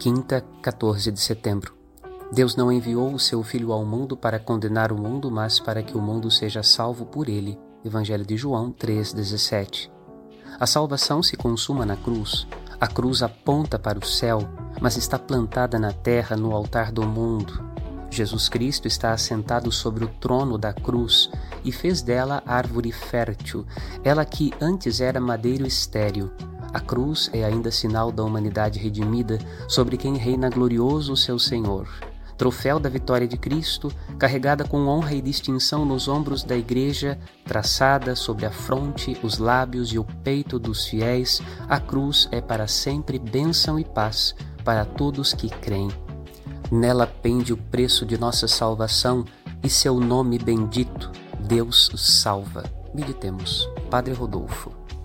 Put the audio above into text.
Quinta, 14 de setembro. Deus não enviou o seu Filho ao mundo para condenar o mundo, mas para que o mundo seja salvo por ele. Evangelho de João 3,17. A salvação se consuma na cruz. A cruz aponta para o céu, mas está plantada na terra no altar do mundo. Jesus Cristo está assentado sobre o trono da cruz e fez dela árvore fértil, ela que antes era madeiro estéril a cruz é ainda sinal da humanidade redimida sobre quem reina glorioso o seu Senhor. Troféu da vitória de Cristo, carregada com honra e distinção nos ombros da Igreja, traçada sobre a fronte, os lábios e o peito dos fiéis, a cruz é para sempre bênção e paz para todos que creem. Nela pende o preço de nossa salvação e seu nome bendito, Deus salva. Meditemos. Padre Rodolfo.